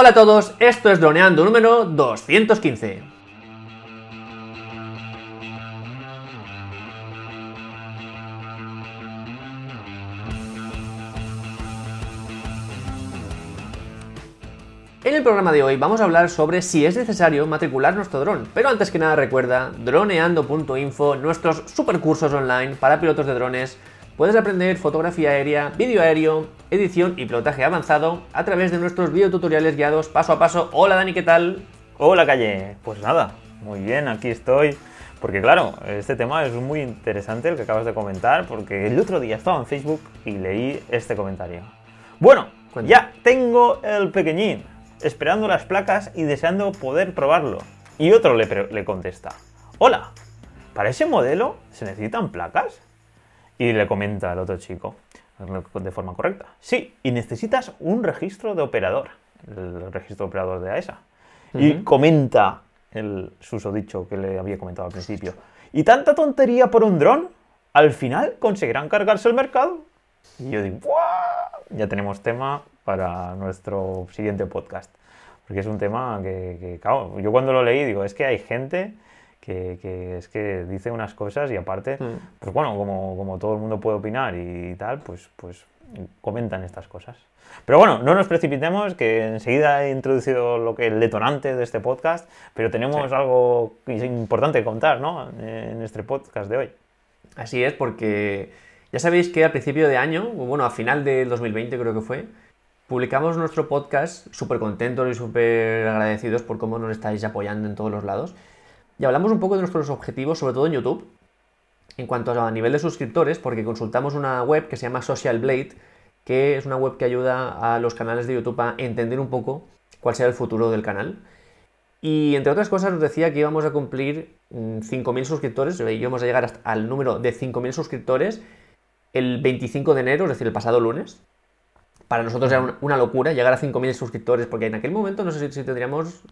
Hola a todos, esto es Droneando número 215. En el programa de hoy vamos a hablar sobre si es necesario matricular nuestro dron, pero antes que nada recuerda droneando.info, nuestros supercursos online para pilotos de drones. Puedes aprender fotografía aérea, vídeo aéreo, edición y pilotaje avanzado a través de nuestros videotutoriales guiados paso a paso. Hola Dani, ¿qué tal? Hola Calle, pues nada, muy bien, aquí estoy. Porque claro, este tema es muy interesante el que acabas de comentar, porque el otro día estaba en Facebook y leí este comentario. Bueno, ya tengo el pequeñín, esperando las placas y deseando poder probarlo. Y otro le, le contesta, hola, ¿para ese modelo se necesitan placas? Y le comenta al otro chico, de forma correcta, sí, y necesitas un registro de operador, el registro de operador de AESA. Y comenta el susodicho que le había comentado al principio, ¿y tanta tontería por un dron? Al final conseguirán cargarse el mercado. Y yo digo, ¡Buah! ya tenemos tema para nuestro siguiente podcast. Porque es un tema que, claro, yo cuando lo leí digo, es que hay gente que, es que dice unas cosas y aparte, pues bueno, como, como, todo el mundo puede opinar y tal, pues, pues comentan estas cosas. Pero bueno, no nos precipitemos, que enseguida he introducido lo que el detonante de este podcast, pero tenemos algo importante que contar, ¿no? En este podcast de hoy. Así es, porque ya sabéis que a principio de año, bueno, a final del 2020 creo que fue, publicamos nuestro podcast súper contentos y súper agradecidos por cómo nos estáis apoyando en todos los lados. Y hablamos un poco de nuestros objetivos, sobre todo en YouTube, en cuanto a nivel de suscriptores, porque consultamos una web que se llama Social Blade, que es una web que ayuda a los canales de YouTube a entender un poco cuál será el futuro del canal. Y entre otras cosas nos decía que íbamos a cumplir 5.000 mm, suscriptores, íbamos a llegar al número de 5.000 suscriptores el 25 de enero, es decir, el pasado lunes para nosotros era una locura llegar a 5.000 suscriptores, porque en aquel momento no sé si tendríamos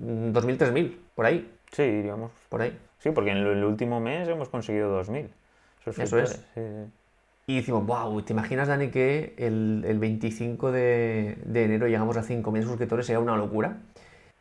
2.000, 3.000, por ahí. Sí, iríamos. Por ahí. Sí, porque en el último mes hemos conseguido 2.000 Eso es. Y decimos, wow, ¿te imaginas, Dani, que el, 25 de, de, enero llegamos a 5.000 suscriptores? Sería una locura.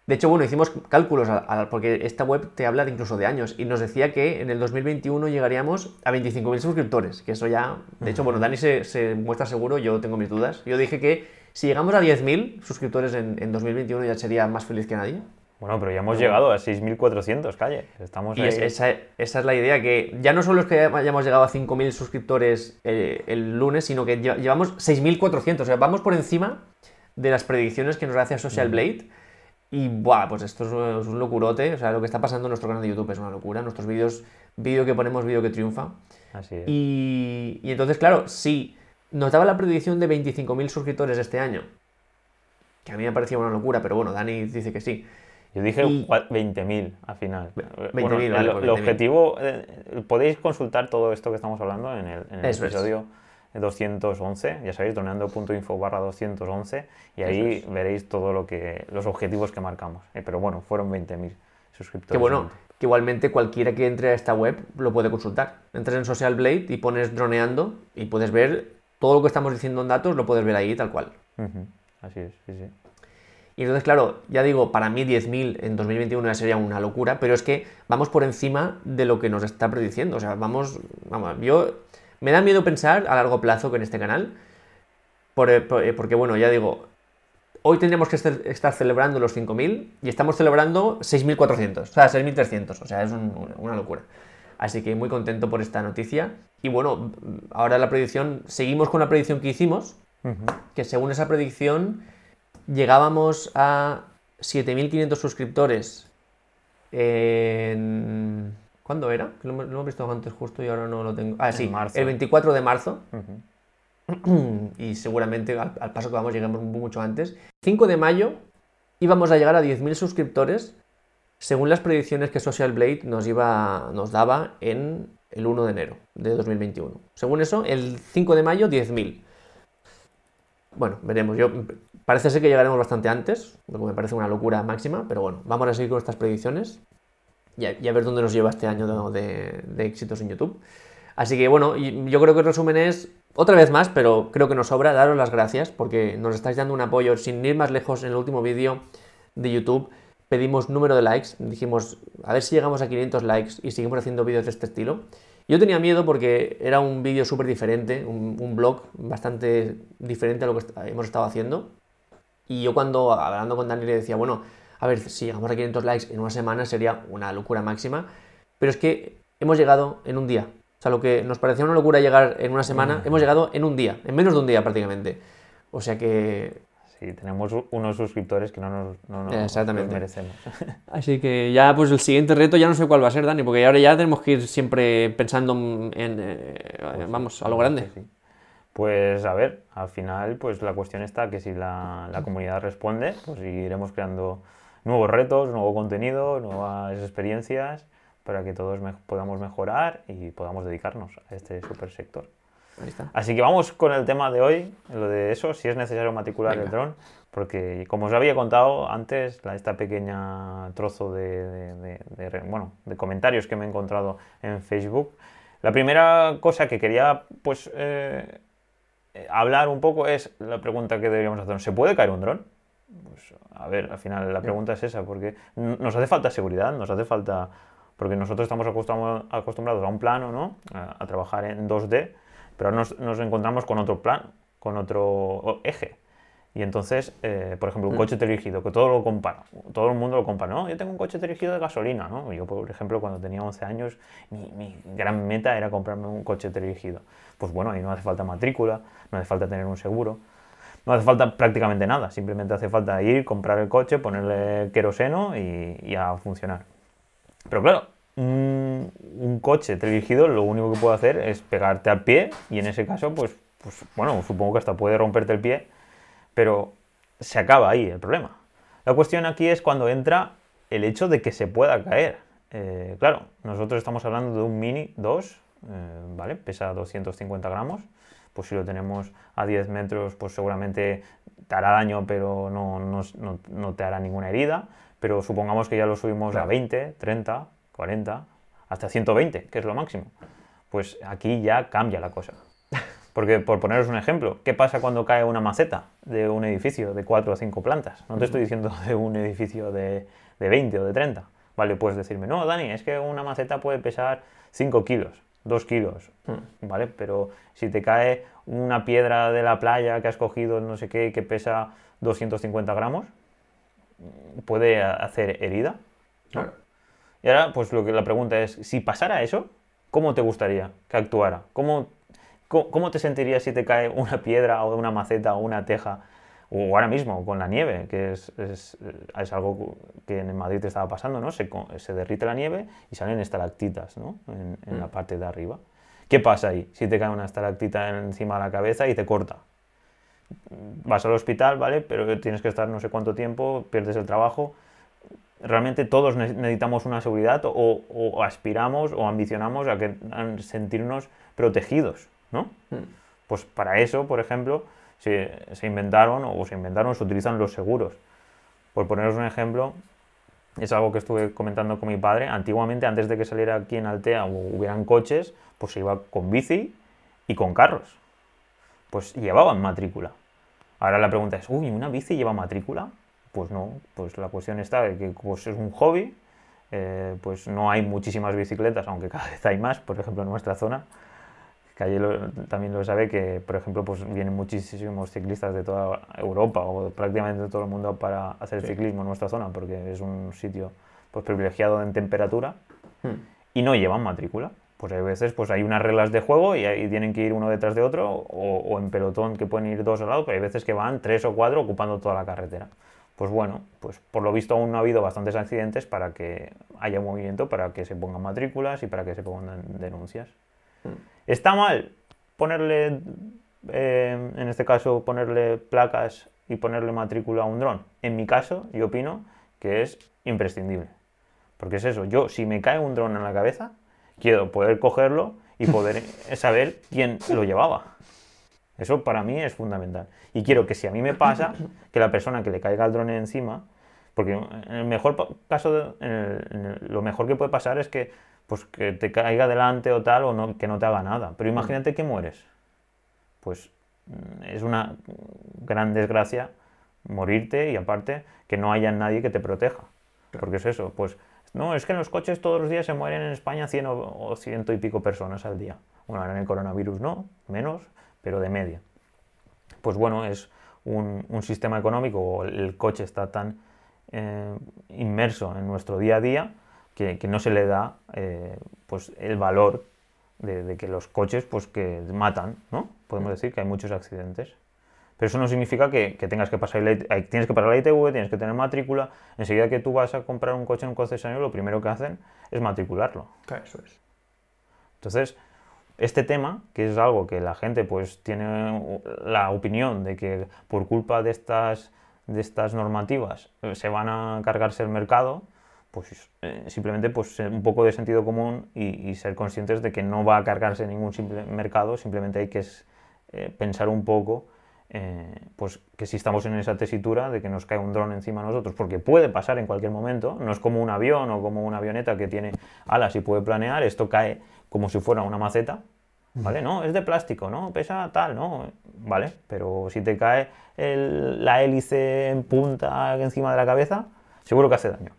De hecho, bueno, hicimos cálculos, porque esta web te habla de incluso de años, y nos decía que en el 2021 llegaríamos a 25.000 suscriptores, que eso ya, de hecho, bueno, Dani se, muestra seguro, yo tengo mis dudas. Yo dije que si llegamos a 10.000 suscriptores en, 2021 ya sería más feliz que nadie. Bueno, pero ya hemos llegado a 6.400, calle. Estamos y esa, es la idea, que ya no solo es que hayamos llegado a 5.000 suscriptores eh, el lunes, sino que llevamos 6.400, o sea, vamos por encima de las predicciones que nos hace Social Blade. Y buah, pues esto es un locurote. O sea, lo que está pasando en nuestro canal de YouTube es una locura. Nuestros vídeos, vídeo que ponemos, vídeo que triunfa. Así es. Y, entonces, claro, si nos daba la predicción de 25.000 suscriptores este año, que a mí me parecía una locura, pero bueno, Dani dice que sí. Yo dije 20.000 al final. 20.000, el, pues objetivo, eh, podéis consultar todo esto que estamos hablando en el, en el episodio. 211, ya sabéis, doneando.info barra 211 y ahí veréis todo lo que los objetivos que marcamos. Eh, pero bueno, fueron 20.000 suscriptores. Que bueno, que igualmente cualquiera que entre a esta web lo puede consultar. Entres en Social Blade y pones droneando y puedes ver todo lo que estamos diciendo en datos, lo puedes ver ahí tal cual. Así es, sí, sí. Y entonces, claro, ya digo, para mí 10.000 en 2021 ya sería una locura, pero es que vamos por encima de lo que nos está prediciendo. O sea, vamos, vamos, yo me da miedo pensar a largo plazo con este canal, eh, eh, porque bueno, ya digo, hoy tendríamos que estar celebrando los 5.000 y estamos celebrando 6.400, o sea, 6.300, o sea, es una locura. Así que muy contento por esta noticia. Y bueno, ahora la predicción, seguimos con la predicción que hicimos, que según esa predicción llegábamos a 7.500 suscriptores en ¿Cuándo era? Lo, lo, hemos visto antes justo y ahora no lo tengo. Ah, sí, el 24 de marzo. y seguramente al, paso que vamos lleguemos mucho antes. 5 de mayo íbamos a llegar a 10.000 suscriptores según las predicciones que Social Blade nos, iba, nos daba en el 1 de enero de 2021. Según eso, el 5 de mayo 10.000. Bueno, veremos. Yo, parece ser que llegaremos bastante antes, lo que me parece una locura máxima, pero bueno, vamos a seguir con estas predicciones y a, ver dónde nos lleva este año de, éxitos en YouTube. Así que bueno, yo creo que el resumen es, otra vez más, pero creo que nos sobra, daros las gracias porque nos estáis dando un apoyo sin ir más lejos en el último vídeo de YouTube. Pedimos número de likes, dijimos a ver si llegamos a 500 likes y seguimos haciendo vídeos de este estilo. Yo tenía miedo porque era un vídeo súper diferente, un, un, blog bastante diferente a lo que hemos estado haciendo. Y yo cuando hablando con Dani le decía, bueno, a ver, si llegamos a 500 likes en una semana sería una locura máxima. Pero es que hemos llegado en un día. O sea, lo que nos parecía una locura llegar en una semana, mm. hemos llegado en un día, en menos de un día prácticamente. O sea que Sí, tenemos unos suscriptores que no nos, no, merecemos. Así que ya, pues el siguiente reto ya no sé cuál va a ser, Dani, porque ahora ya tenemos que ir siempre pensando en, eh, pues vamos, a lo grande. Pues a ver, al final, pues la cuestión está que si la, la comunidad responde, pues iremos creando nuevos retos, nuevo contenido, nuevas experiencias para que todos podamos mejorar y podamos dedicarnos a este super sector. Así que vamos con el tema de hoy, lo de eso, si es necesario matricular el dron, porque como os había contado antes, esta pequeña trozo de, bueno, de comentarios que me he encontrado en Facebook, la primera cosa que quería pues eh, hablar un poco es la pregunta que deberíamos hacer, ¿se puede caer un dron? Pues, a ver, al final la pregunta es esa, porque nos hace falta seguridad, nos hace falta, porque nosotros estamos acostumbrados a un plano, ¿no? a trabajar en 2D, pero nos, nos encontramos con otro plan, con otro eje. Y entonces, eh, por ejemplo, un mm. coche dirigido, que todo lo compara, todo el mundo lo compara, no, yo tengo un coche dirigido de gasolina, ¿no? Yo, por ejemplo, cuando tenía 11 años, mi, mi gran meta era comprarme un coche dirigido. Pues bueno, ahí no hace falta matrícula, no hace falta tener un seguro, no hace falta prácticamente nada, simplemente hace falta ir, comprar el coche, ponerle queroseno y, y a funcionar. Pero claro, un, coche dirigido lo único que puede hacer es pegarte al pie y en ese caso, pues, pues bueno, supongo que hasta puede romperte el pie, pero se acaba ahí el problema. La cuestión aquí es cuando entra el hecho de que se pueda caer. Eh, claro, nosotros estamos hablando de un Mini 2, eh, ¿vale? Pesa 250 gramos. Pues si lo tenemos a 10 metros, pues seguramente te hará daño, pero no, no, te hará ninguna herida. Pero supongamos que ya lo subimos a 20, 30, 40, hasta 120, que es lo máximo. Pues aquí ya cambia la cosa. Porque, por poneros un ejemplo, ¿qué pasa cuando cae una maceta de un edificio de 4 o 5 plantas? No te estoy diciendo de un edificio de, de 20 o de 30. Vale, puedes decirme, no, Dani, es que una maceta puede pesar 5 kilos, 2 kilos, hmm. ¿vale? Pero si te cae una piedra de la playa que has cogido, no sé qué, que pesa 250 gramos, puede hacer herida. Claro. Y ahora, pues lo que la pregunta es, si pasara eso, ¿cómo te gustaría que actuara? ¿Cómo, cómo, te sentirías si te cae una piedra o una maceta o una teja? O ahora mismo con la nieve, que es, es, es algo que en Madrid te estaba pasando, ¿no? Se, se, derrite la nieve y salen estalactitas, ¿no? En, en la mm. parte de arriba. ¿Qué pasa ahí? Si te cae una estalactita encima de la cabeza y te corta. Vas al hospital, ¿vale? Pero tienes que estar no sé cuánto tiempo, pierdes el trabajo realmente todos necesitamos una seguridad o, aspiramos o ambicionamos a, que, sentirnos protegidos, ¿no? Hmm. Pues para eso, por ejemplo, se, se, inventaron o se inventaron, se utilizan los seguros. Por poneros un ejemplo, es algo que estuve comentando con mi padre. Antiguamente, antes de que saliera aquí en Altea o hubieran coches, pues se iba con bici y con carros. Pues llevaban matrícula. Ahora la pregunta es, uy, ¿una bici lleva matrícula? Pues no, pues la cuestión está de que pues es un hobby, eh, pues no hay muchísimas bicicletas, aunque cada vez hay más, por ejemplo en nuestra zona. Calle también lo sabe que, por ejemplo, pues vienen muchísimos ciclistas de toda Europa o prácticamente de todo el mundo para hacer ciclismo en nuestra zona, porque es un sitio pues, privilegiado en temperatura hmm. y no llevan matrícula. Pues hay veces pues hay unas reglas de juego y ahí tienen que ir uno detrás de otro o, o en pelotón que pueden ir dos al lado, pero hay veces que van tres o cuatro ocupando toda la carretera pues bueno, pues por lo visto aún no ha habido bastantes accidentes para que haya movimiento, para que se pongan matrículas y para que se pongan denuncias. Hmm. ¿Está mal ponerle, eh, en este caso, ponerle placas y ponerle matrícula a un dron? En mi caso, yo opino que es imprescindible. Porque es eso, yo si me cae un dron en la cabeza, quiero poder cogerlo y poder saber quién lo llevaba. Eso para mí es fundamental. Y quiero que si a mí me pasa, que la persona que le caiga el drone encima, porque en el mejor caso, lo mejor que puede pasar es que pues que te caiga delante o tal, o no, que no te haga nada. Pero imagínate que mueres. Pues mm, es una gran desgracia morirte y aparte que no haya nadie que te proteja. Porque es eso, pues no, es que en los coches todos los días se mueren en España 100 o, ciento y pico personas al día. Bueno, ahora en el coronavirus no, menos, pero de media. Pues bueno, es un, sistema económico, el coche está tan eh, inmerso en nuestro día a día que, no se le da eh, pues el valor de, que los coches pues que matan, ¿no? Podemos decir que hay muchos accidentes. Pero eso no significa que, tengas que pasar tienes que pasar la ITV, tienes que tener matrícula. Enseguida que tú vas a comprar un coche en un concesionario, lo primero que hacen es matricularlo. Claro, eso es. Entonces, este tema, que es algo que la gente pues tiene la opinión de que por culpa de estas, de estas normativas eh, se van a cargarse el mercado, pues eh, simplemente pues un poco de sentido común y, ser conscientes de que no va a cargarse ningún simple mercado, simplemente hay que eh, pensar un poco eh, pues que si estamos en esa tesitura de que nos cae un dron encima de nosotros, porque puede pasar en cualquier momento, no es como un avión o como una avioneta que tiene alas y puede planear, esto cae como si fuera una maceta, ¿vale? No, es de plástico, ¿no? Pesa tal, ¿no? Vale, pero si te cae la hélice en punta encima de la cabeza, seguro que hace daño.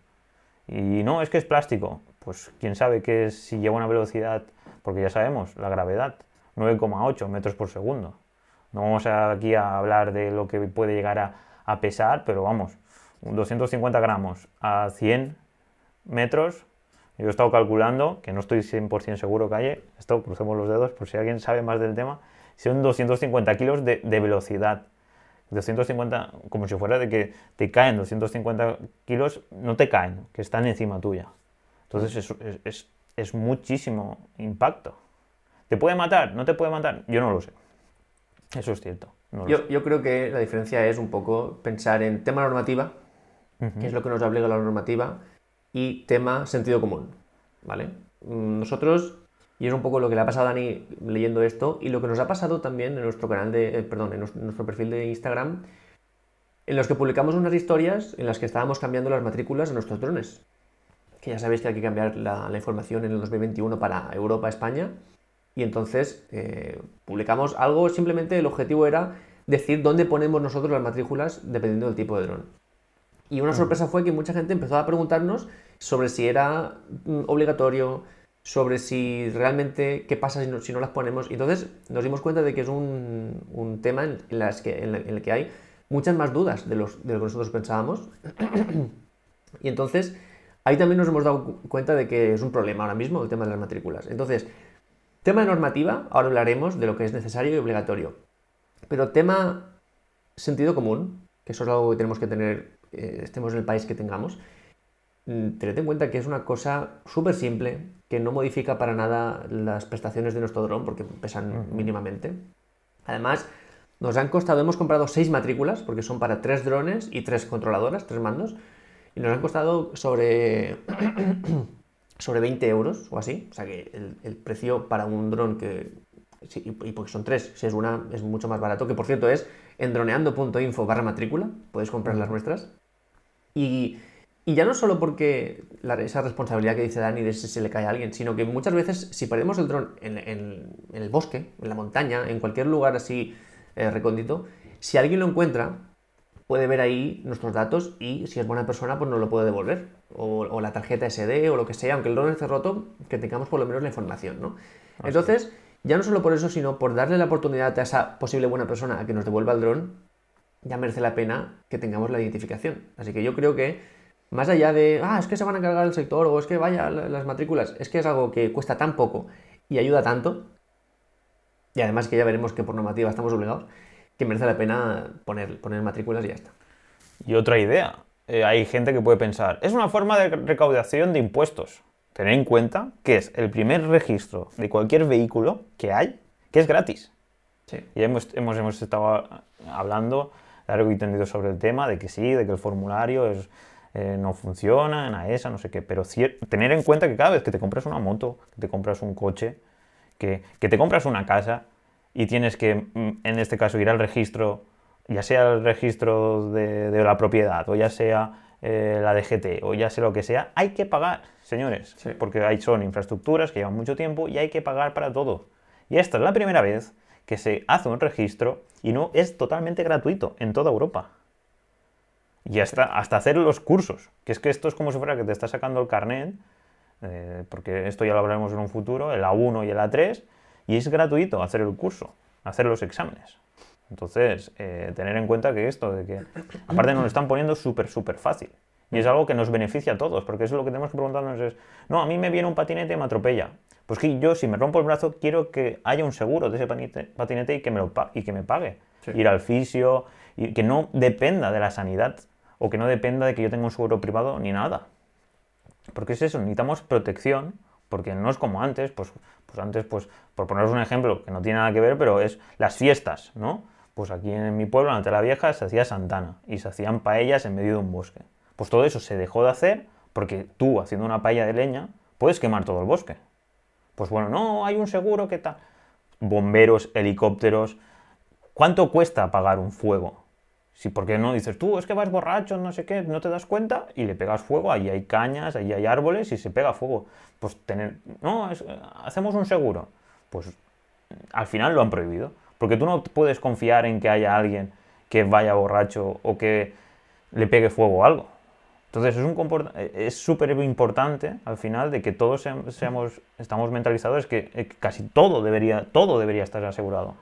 Y no, es que es plástico, pues quién sabe que si lleva una velocidad, porque ya sabemos, la gravedad, 9,8 metros por segundo. No vamos aquí a hablar de lo que puede llegar a, pesar, pero vamos, 250 gramos a 100 metros. Yo he estado calculando, que no estoy 100% seguro que haya, esto crucemos los dedos por si alguien sabe más del tema, son 250 kilos de, velocidad. 250, como si fuera de que te caen 250 kilos, no te caen, que están encima tuya. Entonces es, es muchísimo impacto. ¿Te puede matar? ¿No te puede matar? Yo no lo sé. Eso es cierto. yo, creo que la diferencia es un poco pensar en tema normativa, que es lo que nos obliga la normativa, y tema sentido común. ¿Vale? Mm, nosotros, y es un poco lo que le ha pasado a Dani leyendo esto, y lo que nos ha pasado también en nuestro canal de, eh, perdón, en nuestro perfil de Instagram, en los que publicamos unas historias en las que estábamos cambiando las matrículas de nuestros drones. Que ya sabéis que hay que cambiar la, información en el 2021 para Europa, España, y entonces eh, publicamos algo, simplemente el objetivo era decir dónde ponemos nosotros las matrículas dependiendo del tipo de dron. Y una sorpresa fue que mucha gente empezó a preguntarnos sobre si era mm, obligatorio, sobre si realmente qué pasa si no, si no las ponemos. Y entonces nos dimos cuenta de que es un, un tema en, las que, en, el que hay muchas más dudas de, los, de lo que nosotros pensábamos. y entonces ahí también nos hemos dado cuenta de que es un problema ahora mismo el tema de las matrículas. Entonces, Tema de normativa, ahora hablaremos de lo que es necesario y obligatorio. Pero tema sentido común, que eso es algo que tenemos que tener, eh, estemos en el país que tengamos, mm, tened en cuenta que es una cosa súper simple, que no modifica para nada las prestaciones de nuestro dron, porque pesan mínimamente. Además, nos han costado, hemos comprado seis matrículas, porque son para tres drones y tres controladoras, tres mandos, y nos han costado sobre sobre 20 euros o así. O sea que el, precio para un dron que. y porque son tres, si es una, es mucho más barato. Que por cierto es en droneando.info barra matrícula. Puedes comprar las nuestras. Y, y ya no solo porque esa responsabilidad que dice Dani de si se le cae a alguien, sino que muchas veces si perdemos el dron en, el bosque, en la montaña, en cualquier lugar así eh, recóndito, si alguien lo encuentra, puede ver ahí nuestros datos y si es buena persona, pues nos lo puede devolver. O, la tarjeta SD o lo que sea, aunque el dron esté roto, que tengamos por lo menos la información, ¿no? Entonces, ya no solo por eso, sino por darle la oportunidad a esa posible buena persona a que nos devuelva el dron, ya merece la pena que tengamos la identificación. Así que yo creo que, más allá de, ah, es que se van a cargar el sector o es que vaya las matrículas, es que es algo que cuesta tan poco y ayuda tanto, y además que ya veremos que por normativa estamos obligados, que merece la pena poner, poner matrículas y ya está. Y otra idea, eh, hay gente que puede pensar, es una forma de recaudación de impuestos. Tener en cuenta que es el primer registro de cualquier vehículo que hay que es gratis. Sí. Y hemos, hemos, hemos estado hablando largo y tendido sobre el tema de que sí, de que el formulario es, eh, no funciona en AESA, no sé qué, pero tener en cuenta que cada vez que te compras una moto, que te compras un coche, que, que te compras una casa, y tienes que, mm, en este caso, ir al registro, ya sea el registro de, la propiedad o ya sea eh, la DGT o ya sé lo que sea, hay que pagar, señores, Sí. porque hay, son infraestructuras que llevan mucho tiempo y hay que pagar para todo. Y esta es la primera vez que se hace un registro y no es totalmente gratuito en toda Europa. Y hasta, hasta hacer los cursos, que es que esto es como si fuera que te está sacando el carnet, eh, porque esto ya lo hablaremos en un futuro, el A1 y el A3, y es gratuito hacer el curso, hacer los exámenes. Entonces, eh, tener en cuenta que esto, de que aparte nos lo están poniendo súper, súper fácil. Y es algo que nos beneficia a todos, porque eso es lo que tenemos que preguntarnos es, no, a mí me viene un patinete y me atropella. Pues que yo, si me rompo el brazo, quiero que haya un seguro de ese patinete, y, que me lo y que me pague. Sí. Ir al fisio, y que no dependa de la sanidad, o que no dependa de que yo tenga un seguro privado ni nada. Porque es eso, necesitamos protección, porque no es como antes, pues, pues antes, pues, por poneros un ejemplo que no tiene nada que ver, pero es las fiestas, ¿no? Pues aquí en mi pueblo, en la Vieja, se hacía Santana y se hacían paellas en medio de un bosque. Pues todo eso se dejó de hacer porque tú, haciendo una paella de leña, puedes quemar todo el bosque. Pues bueno, no, hay un seguro que tal. Bomberos, helicópteros. ¿Cuánto cuesta apagar un fuego? Si, ¿por qué no dices tú, es que vas borracho, no sé qué, no te das cuenta y le pegas fuego, ahí hay cañas, ahí hay árboles y se pega fuego. Pues tener, no, hacemos un seguro. Pues al final lo han prohibido. Porque tú no puedes confiar en que haya alguien que vaya borracho o que le pegue fuego o algo. Entonces es un comport- es súper importante al final de que todos seam- seamos, estamos mentalizados que eh, casi todo debería, todo debería estar asegurado.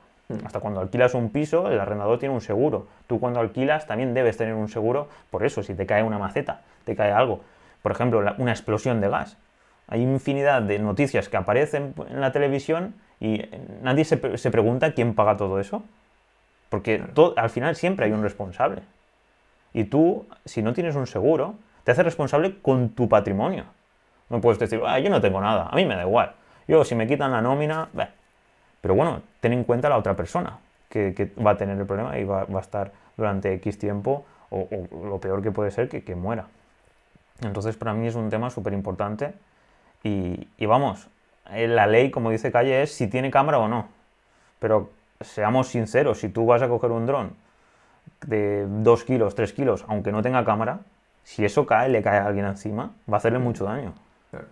Hasta cuando alquilas un piso, el arrendador tiene un seguro. Tú cuando alquilas también debes tener un seguro por eso, si te cae una maceta, te cae algo. Por ejemplo, la- una explosión de gas. Hay infinidad de noticias que aparecen en la televisión y eh, nadie se, se pregunta quién paga todo eso. Porque to- al final siempre hay un responsable. Y tú, si no tienes un seguro, te haces responsable con tu patrimonio. No puedes decir, "Ah, yo no tengo nada, a mí me da igual. Yo, si me quitan la nómina, bah". pero bueno, ten en cuenta la otra persona que, va a tener el problema y va, a estar durante X tiempo, o, lo peor que puede ser, que, muera. Entonces, para mí es un tema súper importante. Y, y vamos, eh, la ley, como dice Calle, es si tiene cámara o no. Pero seamos sinceros, si tú vas a coger un dron de 2 kilos, 3 kilos, aunque no tenga cámara, si eso cae, le cae a alguien encima, va a hacerle mucho daño. Claro.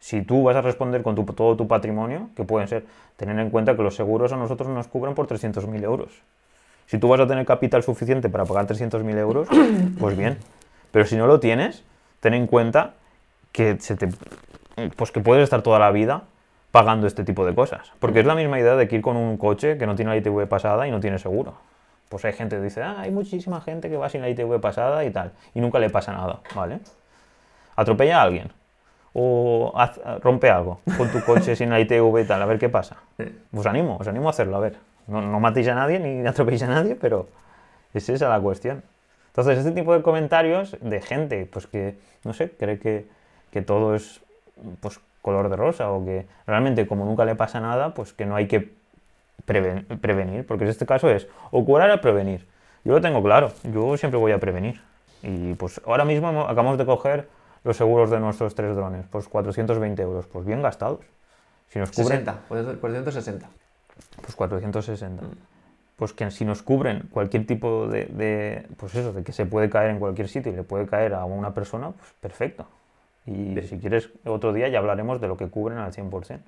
Si tú vas a responder con tu- todo tu patrimonio, que pueden ser, tener en cuenta que los seguros a nosotros nos cubren por 300.000 euros. Si tú vas a tener capital suficiente para pagar 300.000 euros, pues bien. Pero si no lo tienes, ten en cuenta que, se te, pues que puedes estar toda la vida pagando este tipo de cosas. Porque es la misma idea de que ir con un coche que no tiene la ITV pasada y no tiene seguro. Pues hay gente que dice, ah, hay muchísima gente que va sin la ITV pasada y tal, y nunca le pasa nada, ¿vale? Atropella a alguien o rompe algo con tu coche sin la ITV y tal, a ver qué pasa. Os animo, os animo a hacerlo, a ver. No, no matéis a nadie ni atropelléis a nadie, pero es esa la cuestión. Entonces, este tipo de comentarios de gente pues que, no sé, cree que, que todo es pues color de rosa o que realmente como nunca le pasa nada, pues que no hay que preven- prevenir, porque en este caso es o curar o prevenir. Yo lo tengo claro, yo siempre voy a prevenir. Y pues ahora mismo acabamos de coger los seguros de nuestros tres drones, pues 420 euros, pues bien gastados. Si nos cubren 60, 460. pues 460. Pues que si nos cubren cualquier tipo de, de- pues eso, de que se puede caer en cualquier sitio y le puede caer a una persona, pues perfecto. Y si quieres, otro día ya hablaremos de lo que cubren al 100%.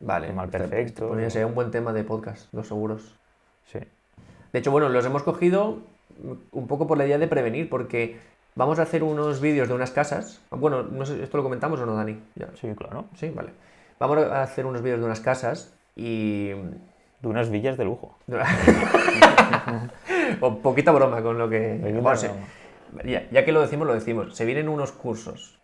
Vale. Mal perfecto. Pues sería un buen tema de podcast, los seguros. Sí. De hecho, bueno, los hemos cogido un poco por la idea de prevenir, porque vamos a hacer unos vídeos de unas casas. Bueno, no sé, ¿esto lo comentamos o no, Dani? Ya. Sí, claro. Sí, vale. Vamos a hacer unos vídeos de unas casas y... De unas villas de lujo. o poquita broma con lo que... Bueno, ya, ya que lo decimos, lo decimos. Se vienen unos cursos.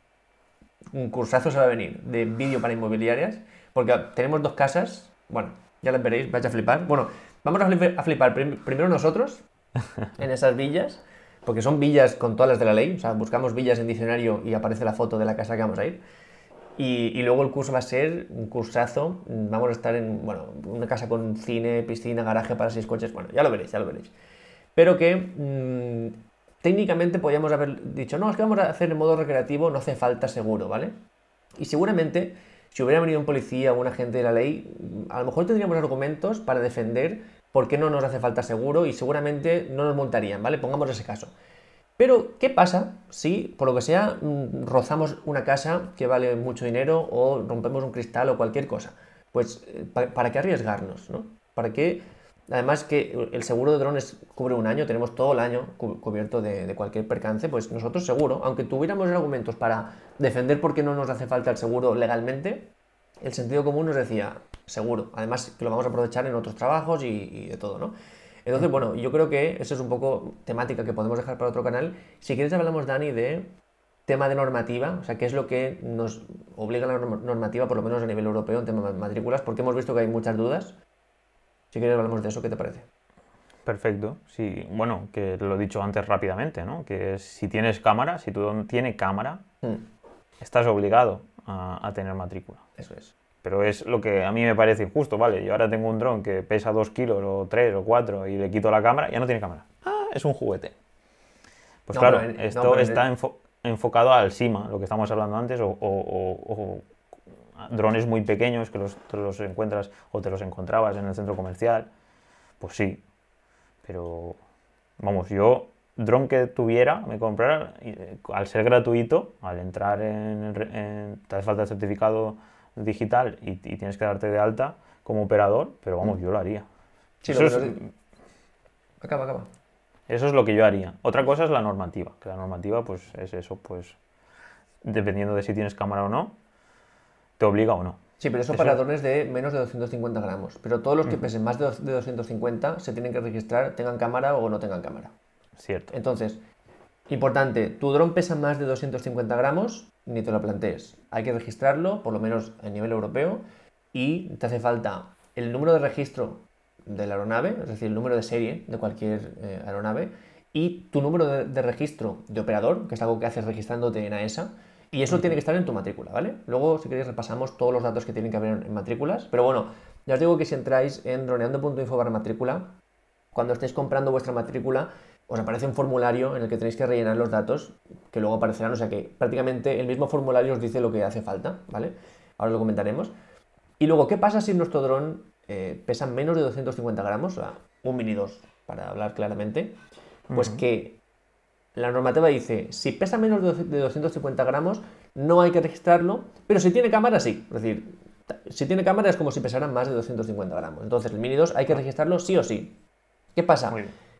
Un cursazo se va a venir de vídeo para inmobiliarias, porque tenemos dos casas. Bueno, ya las veréis, vais a flipar. Bueno, vamos a flipar, a flipar prim- primero nosotros en esas villas, porque son villas con todas las de la ley. O sea, buscamos villas en diccionario y aparece la foto de la casa que vamos a ir. Y, y luego el curso va a ser un cursazo. Vamos a estar en bueno, una casa con cine, piscina, garaje para seis coches. Bueno, ya lo veréis, ya lo veréis. Pero que mm, técnicamente podríamos haber dicho, no, es que vamos a hacer en modo recreativo, no hace falta seguro, ¿vale? Y seguramente, si hubiera venido un policía o un agente de la ley, a lo mejor tendríamos argumentos para defender por qué no nos hace falta seguro y seguramente no nos multarían, ¿vale? Pongamos ese caso. Pero, ¿qué pasa si, por lo que sea, mm, rozamos una casa que vale mucho dinero o rompemos un cristal o cualquier cosa? Pues, eh, ¿para qué arriesgarnos? ¿no? ¿Para qué? Además que el seguro de drones cubre un año, tenemos todo el año cubierto de, cualquier percance, pues nosotros seguro, aunque tuviéramos argumentos para defender por qué no nos hace falta el seguro legalmente, el sentido común nos decía, seguro, además que lo vamos a aprovechar en otros trabajos y, y de todo, ¿no? Entonces, bueno, yo creo que eso es un poco temática que podemos dejar para otro canal. Si quieres hablamos, Dani, de tema de normativa, o sea, qué es lo que nos obliga la normativa, por lo menos a nivel europeo, en tema de matrículas, porque hemos visto que hay muchas dudas. Si quieres hablamos de eso, ¿qué te parece? Perfecto, sí, bueno, que lo he dicho antes rápidamente, ¿no? Que si tienes cámara, si tú tienes cámara, hmm. estás obligado a tener matrícula. Eso es. Pero es lo que a mí me parece injusto, ¿vale? Yo ahora tengo un dron que pesa 2 kilos o 3 o 4 y le quito la cámara, ya no tiene cámara. Ah, es un juguete. Pues claro, esto está enfocado al SIMA, lo que estamos hablando antes, o, drones muy pequeños que los, te los encuentras o te los encontrabas en el centro comercial. Pues sí, pero vamos, yo dron que tuviera, me comprara, eh, al ser gratuito, al entrar en, en te hace falta el certificado digital y, tienes que darte de alta como operador, pero vamos, yo lo haría. eso es... Acaba, acaba. Eso es lo que yo haría. Otra cosa es la normativa, que la normativa pues es eso, pues dependiendo de si tienes cámara o no, te obliga o no. Sí, pero eso, para drones de menos de 250 gramos. Pero todos los que pesen más de 250 se tienen que registrar, tengan cámara o no tengan cámara. Cierto. Entonces, importante, tu dron pesa más de 250 gramos, ni te lo plantees. Hay que registrarlo, por lo menos a nivel europeo, y te hace falta el número de registro de la aeronave, es decir, el número de serie de cualquier eh, aeronave, y tu número de, registro de operador, que es algo que haces registrándote en AESA, y eso tiene que estar en tu matrícula, ¿vale? Luego, si queréis, repasamos todos los datos que tienen que haber en, matrículas, pero bueno, ya os digo que si entráis en droneando.info barra matrícula, cuando estéis comprando vuestra matrícula, os aparece un formulario en el que tenéis que rellenar los datos que luego aparecerán, o sea que prácticamente el mismo formulario os dice lo que hace falta, ¿vale? Ahora lo comentaremos. Y luego, ¿qué pasa si nuestro dron eh, pesa menos de 250 gramos? O sea, un Mini 2, para hablar claramente. Pues que la normativa dice, si pesa menos de 250 gramos, no hay que registrarlo, pero si tiene cámara, sí. Es decir, si tiene cámara es como si pesara más de 250 gramos. Entonces, el Mini 2 hay que registrarlo sí o sí. ¿Qué pasa?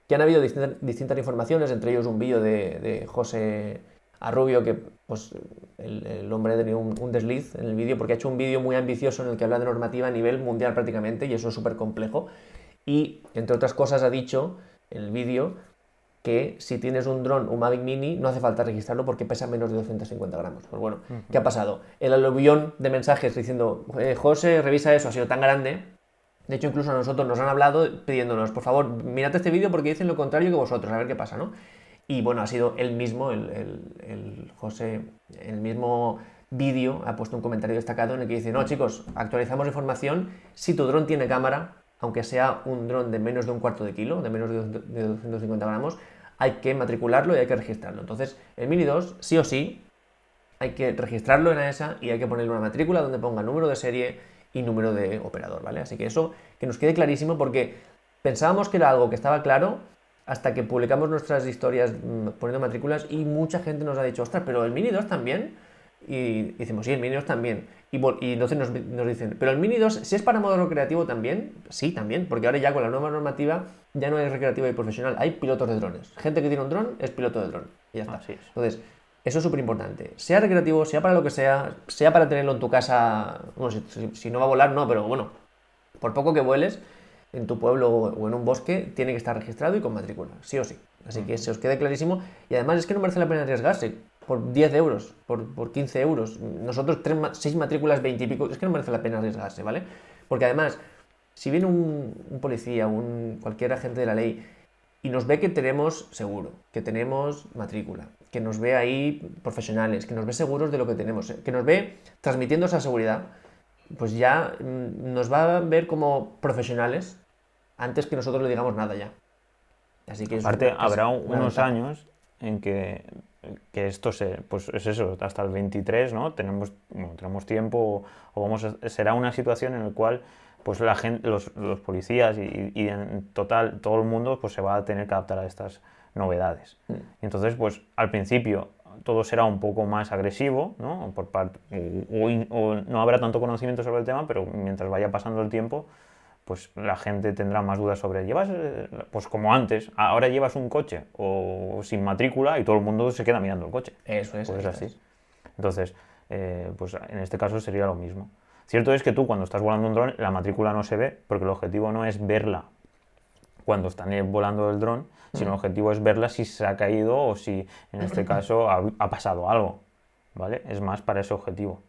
que han habido distintas, informaciones, entre ellos un vídeo de, José Arrubio, que pues, el, hombre ha tenido un, desliz en el vídeo porque ha hecho un vídeo muy ambicioso en el que habla de normativa a nivel mundial prácticamente, y eso es súper complejo. Y, entre otras cosas, ha dicho en el vídeo que si tienes un dron, un Mavic Mini, no hace falta registrarlo porque pesa menos de 250 gramos. Pues bueno, ¿qué ha pasado? El aluvión de mensajes diciendo, eh, José, revisa eso, ha sido tan grande de hecho, incluso a nosotros nos han hablado pidiéndonos, por favor, mirad este vídeo porque dicen lo contrario que vosotros, a ver qué pasa, ¿no? Y bueno, ha sido él mismo, el, el, José, el mismo vídeo, ha puesto un comentario destacado en el que dice, no chicos, actualizamos información, si tu dron tiene cámara, aunque sea un dron de menos de un cuarto de kilo, de menos de 250 gramos, hay que matricularlo y hay que registrarlo. Entonces, el Mini 2, sí o sí, hay que registrarlo en AESA y hay que ponerle una matrícula donde ponga número de serie, y número de operador, ¿vale? Así que eso que nos quede clarísimo porque pensábamos que era algo que estaba claro hasta que publicamos nuestras historias mm, poniendo matrículas y mucha gente nos ha dicho, ostras, pero el Mini 2 también. Y decimos, sí, el Mini 2 también. Y, entonces nos, nos, dicen, pero el Mini 2, si es para modo recreativo también, sí, también, porque ahora ya con la nueva normativa ya no es recreativo y profesional, hay pilotos de drones. Gente que tiene un dron es piloto de dron. Y ya está. Así Entonces, eso es súper importante. Sea recreativo, sea para lo que sea, sea para tenerlo en tu casa, bueno, si, no va a volar, no, pero bueno, por poco que vueles, en tu pueblo o en un bosque, tiene que estar registrado y con matrícula, sí o sí. Así que se os quede clarísimo. Y además es que no merece la pena arriesgarse por 10 euros, por, por 15 euros. Nosotros, 6 matrículas, 20 y pico, es que no merece la pena arriesgarse, ¿vale? Porque además, si viene un, un policía, un, cualquier agente de la ley, y nos ve que tenemos seguro, que tenemos matrícula, que nos ve ahí profesionales, que nos ve seguros de lo que tenemos, que nos ve transmitiendo esa seguridad, pues ya mm, nos va a ver como profesionales antes que nosotros le digamos nada ya. Así que Aparte, habrá unos años en que, que, esto se, pues es eso, hasta el 23, ¿no? Tenemos, tenemos tiempo o vamos será una situación en la cual pues la gente, los, policías y, y, en total todo el mundo pues se va a tener que adaptar a estas novedades. Y entonces, pues al principio todo será un poco más agresivo, ¿no? Por parte, o, o no habrá tanto conocimiento sobre el tema, pero mientras vaya pasando el tiempo, pues la gente tendrá más dudas sobre, llevas, eh, pues como antes, ahora llevas un coche o sin matrícula y todo el mundo se queda mirando el coche. Eso es. Pues es eso así. Entonces, eh, pues en este caso sería lo mismo. Cierto es que tú cuando estás volando un dron, la matrícula no se ve, porque el objetivo no es verla cuando están eh, volando el dron, sino el objetivo es verla si se ha caído o si en este caso ha, ha pasado algo. ¿Vale? Es más para ese objetivo.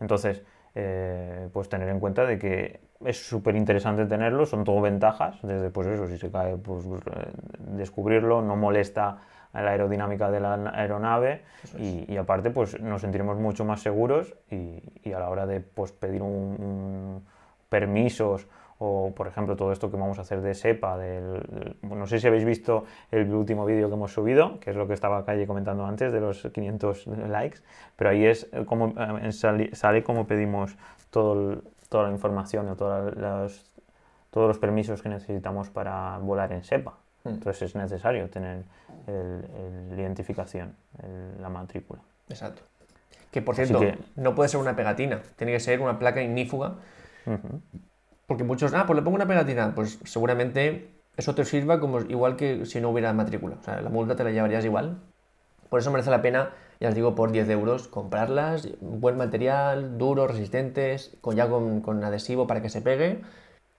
Entonces, eh, pues tener en cuenta de que es súper interesante tenerlo, son todo ventajas, desde pues eso, si se cae, pues eh, descubrirlo, no molesta a la aerodinámica de la aeronave y, y aparte pues nos sentiremos mucho más seguros y, y a la hora de pues pedir un, un permisos o por ejemplo todo esto que vamos a hacer de SEPA, del, del- no sé si habéis visto el último vídeo que hemos subido, que es lo que estaba Calle comentando antes de los 500 likes, pero ahí es como eh, sale, sale cómo pedimos todo el- toda la información o todas las- todos los permisos que necesitamos para volar en SEPA. Mm. Entonces es necesario tener la identificación, el- la matrícula. Exacto. Que por cierto, que- no puede ser una pegatina, tiene que ser una placa ignífuga. Porque muchos, ah, pues le pongo una pegatina. Pues seguramente eso te sirva como igual que si no hubiera matrícula. O sea, la multa te la llevarías igual. Por eso merece la pena, ya os digo, por 10 euros comprarlas. Buen material, duros, resistentes, con, ya con, con adhesivo para que se pegue.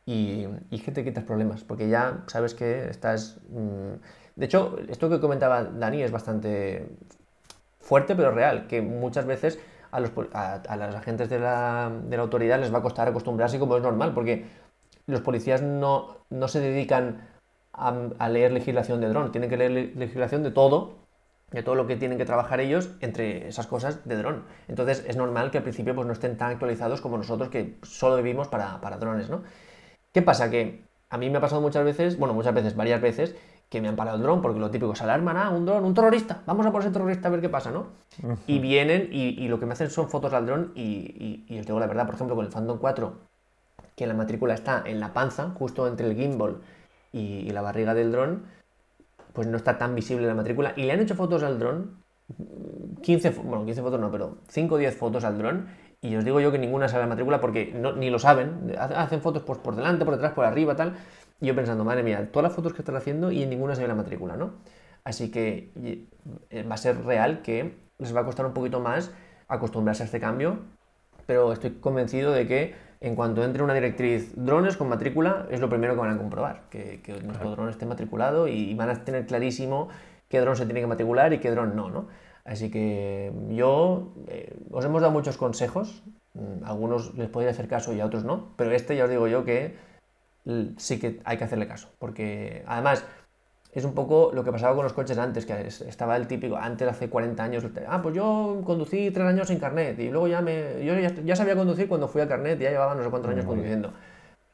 Y, y que te quitas problemas, porque ya sabes que estás... mm, De hecho, esto que comentaba Dani es bastante fuerte pero real, que muchas veces a los, a, a los agentes de la, de la autoridad les va a costar acostumbrarse como es normal, porque los policías no, no se dedican a, a leer legislación de dron, tienen que leer le- legislación de todo, de todo lo que tienen que trabajar ellos entre esas cosas de dron. Entonces es normal que al principio pues, no estén tan actualizados como nosotros que solo vivimos para, para drones, ¿no? ¿Qué pasa? Que a mí me ha pasado muchas veces, bueno, muchas veces, varias veces, que me han parado el dron, porque lo típico es alarman, ah, un dron, un terrorista, vamos a por ese terrorista a ver qué pasa, ¿no? Y vienen y, y lo que me hacen son fotos al dron y, y, y os digo la verdad, por ejemplo, con el Phantom 4, que la matrícula está en la panza, justo entre el gimbal y, y la barriga del dron, pues no está tan visible la matrícula. Y le han hecho fotos al dron, 15, fo- bueno, 15 fotos no, pero 5 o 10 fotos al dron, y os digo yo que ninguna sale la matrícula porque ni lo saben, ha- hacen fotos pues, por delante, por detrás, por arriba, tal. Y yo pensando, madre mía, todas las fotos que están haciendo y en ninguna se ve la matrícula, ¿no? Así que eh, va a ser real que les va a costar un poquito más acostumbrarse a este cambio, pero estoy convencido de que en cuanto entre una directriz drones con matrícula, es lo primero que van a comprobar, que, que nuestro dron esté matriculado y van a tener clarísimo qué dron se tiene que matricular y qué dron no, ¿no? Así que yo eh, os hemos dado muchos consejos, mm, a algunos les podría hacer caso y a otros no, pero este ya os digo yo que sí que hay que hacerle caso, porque además es un poco lo que pasaba con los coches antes, que es- estaba el típico, antes hace 40 años, ah, pues yo conducí tres años sin carnet y luego ya me, yo ya, ya sabía conducir cuando fui al carnet, ya llevaba no sé cuántos años conduciendo.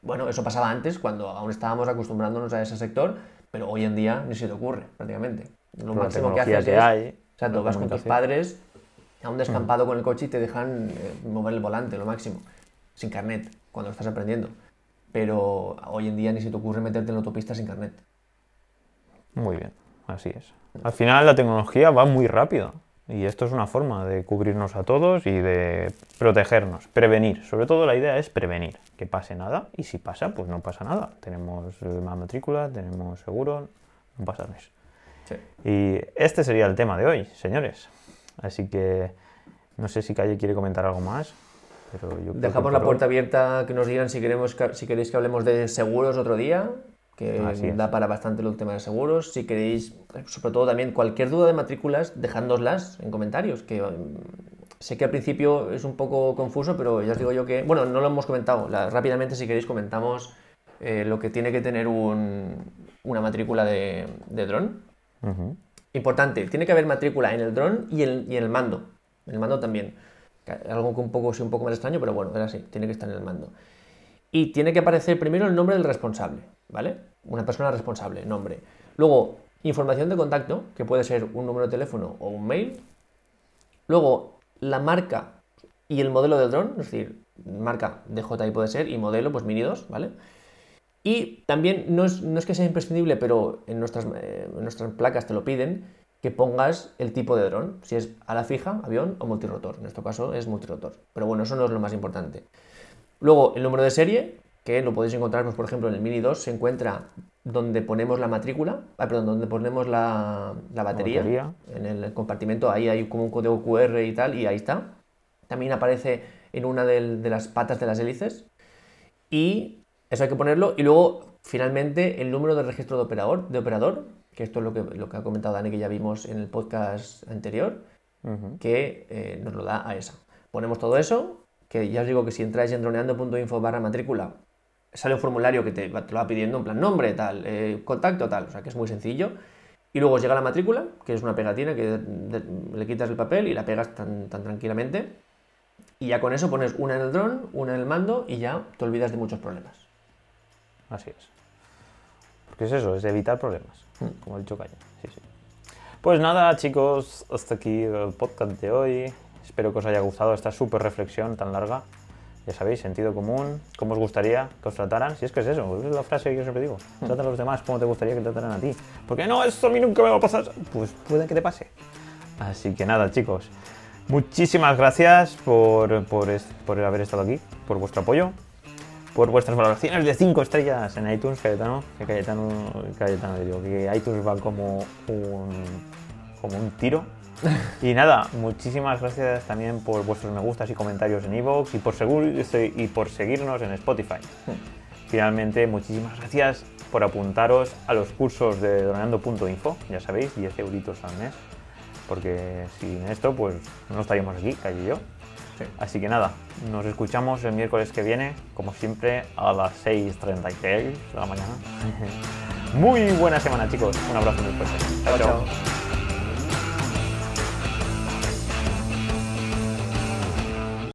Bueno, eso pasaba antes, cuando aún estábamos acostumbrándonos a ese sector, pero hoy en día ni se te ocurre, prácticamente. Lo máximo que haces que es, hay, exacto, vas con tus padres a un descampado con el coche y te dejan eh, mover el volante, lo máximo, sin carnet, cuando estás aprendiendo. Pero hoy en día ni se te ocurre meterte en la autopista sin carnet. Muy bien, así es. Al final la tecnología va muy rápido y esto es una forma de cubrirnos a todos y de protegernos, prevenir. Sobre todo la idea es prevenir, que pase nada y si pasa, pues no pasa nada. Tenemos la matrícula, tenemos seguro, no pasa nada. Sí. Y este sería el tema de hoy, señores. Así que no sé si Calle quiere comentar algo más. Pero yo Dejamos la puerta abierta que nos digan si queremos que- si queréis que hablemos de seguros otro día, que Así es. da para bastante el tema de seguros. Si queréis, sobre todo también cualquier duda de matrículas, dejádnoslas en comentarios, que mm, sé que al principio es un poco confuso, pero ya os digo yo que, bueno, no lo hemos comentado. La- rápidamente, si queréis, comentamos eh, lo que tiene que tener un- una matrícula de, de dron. Ujú. Importante, tiene que haber matrícula en el dron y en, y en el mando. En el mando también. Algo que un poco, sí, un poco más extraño, pero bueno, era así, tiene que estar en el mando. Y tiene que aparecer primero el nombre del responsable, ¿vale? Una persona responsable, nombre. Luego, información de contacto, que puede ser un número de teléfono o un mail. Luego, la marca y el modelo del dron, es decir, marca DJI puede ser y modelo, pues Mini 2, ¿vale? Y también no es, no es que sea imprescindible, pero en nuestras, eh, en nuestras placas te lo piden, que pongas el tipo de dron, si es a la fija, avión o multirotor. En este caso es multirotor. Pero bueno, eso no es lo más importante. Luego, el número de serie, que lo podéis encontrar, pues, por ejemplo, en el Mini 2 se encuentra donde ponemos la matrícula, ah, perdón, donde ponemos la, la batería, batería. en el compartimento, ahí hay como un código QR y tal, y ahí está. También aparece en una del- de las patas de las hélices. Y eso hay que ponerlo. Y luego, finalmente, el número de registro de operador, de operador que esto es lo que, lo que ha comentado Dani, que ya vimos en el podcast anterior, que eh, nos lo da a esa. Ponemos todo eso, que ya os digo que si entráis en droneando.info barra matrícula, sale un formulario que te, lo va pidiendo en plan nombre, tal, eh, contacto, tal, o sea que es muy sencillo. Y luego os llega la matrícula, que es una pegatina que de- le quitas el papel y la pegas tan, tan tranquilamente. Y ya con eso pones una en el dron, una en el mando y ya te olvidas de muchos problemas. Así es. Porque es eso, es evitar problemas, Mm. como ha dicho. Sí, sí. Pues nada, chicos, hasta aquí el podcast de hoy. Espero que os haya gustado esta súper reflexión tan larga. Ya sabéis, sentido común, cómo os gustaría que os trataran. Si es que es eso, es la frase que yo siempre digo. Trata a los demás como te gustaría que te trataran a ti. Porque no, esto a mí nunca me va a pasar. Pues puede que te pase. Así que nada, chicos. Muchísimas gracias por, por, por haber estado aquí, por vuestro apoyo por vuestras valoraciones de 5 estrellas en iTunes, Cayetano. Que Cayetano, Cayetano digo, que iTunes va como un, como un tiro. Y nada, muchísimas gracias también por vuestros me gustas y comentarios en iVoox y, por y por seguirnos en Spotify. Finalmente, muchísimas gracias por apuntaros a los cursos de droneando.info, ya sabéis, 10 euritos al mes, porque sin esto pues no estaríamos aquí, Calle y yo. Sí. Así que nada, nos escuchamos el miércoles que viene, como siempre, a las 6.33 de la mañana. Muy buena semana, chicos. Un abrazo muy fuerte. Chao, chao.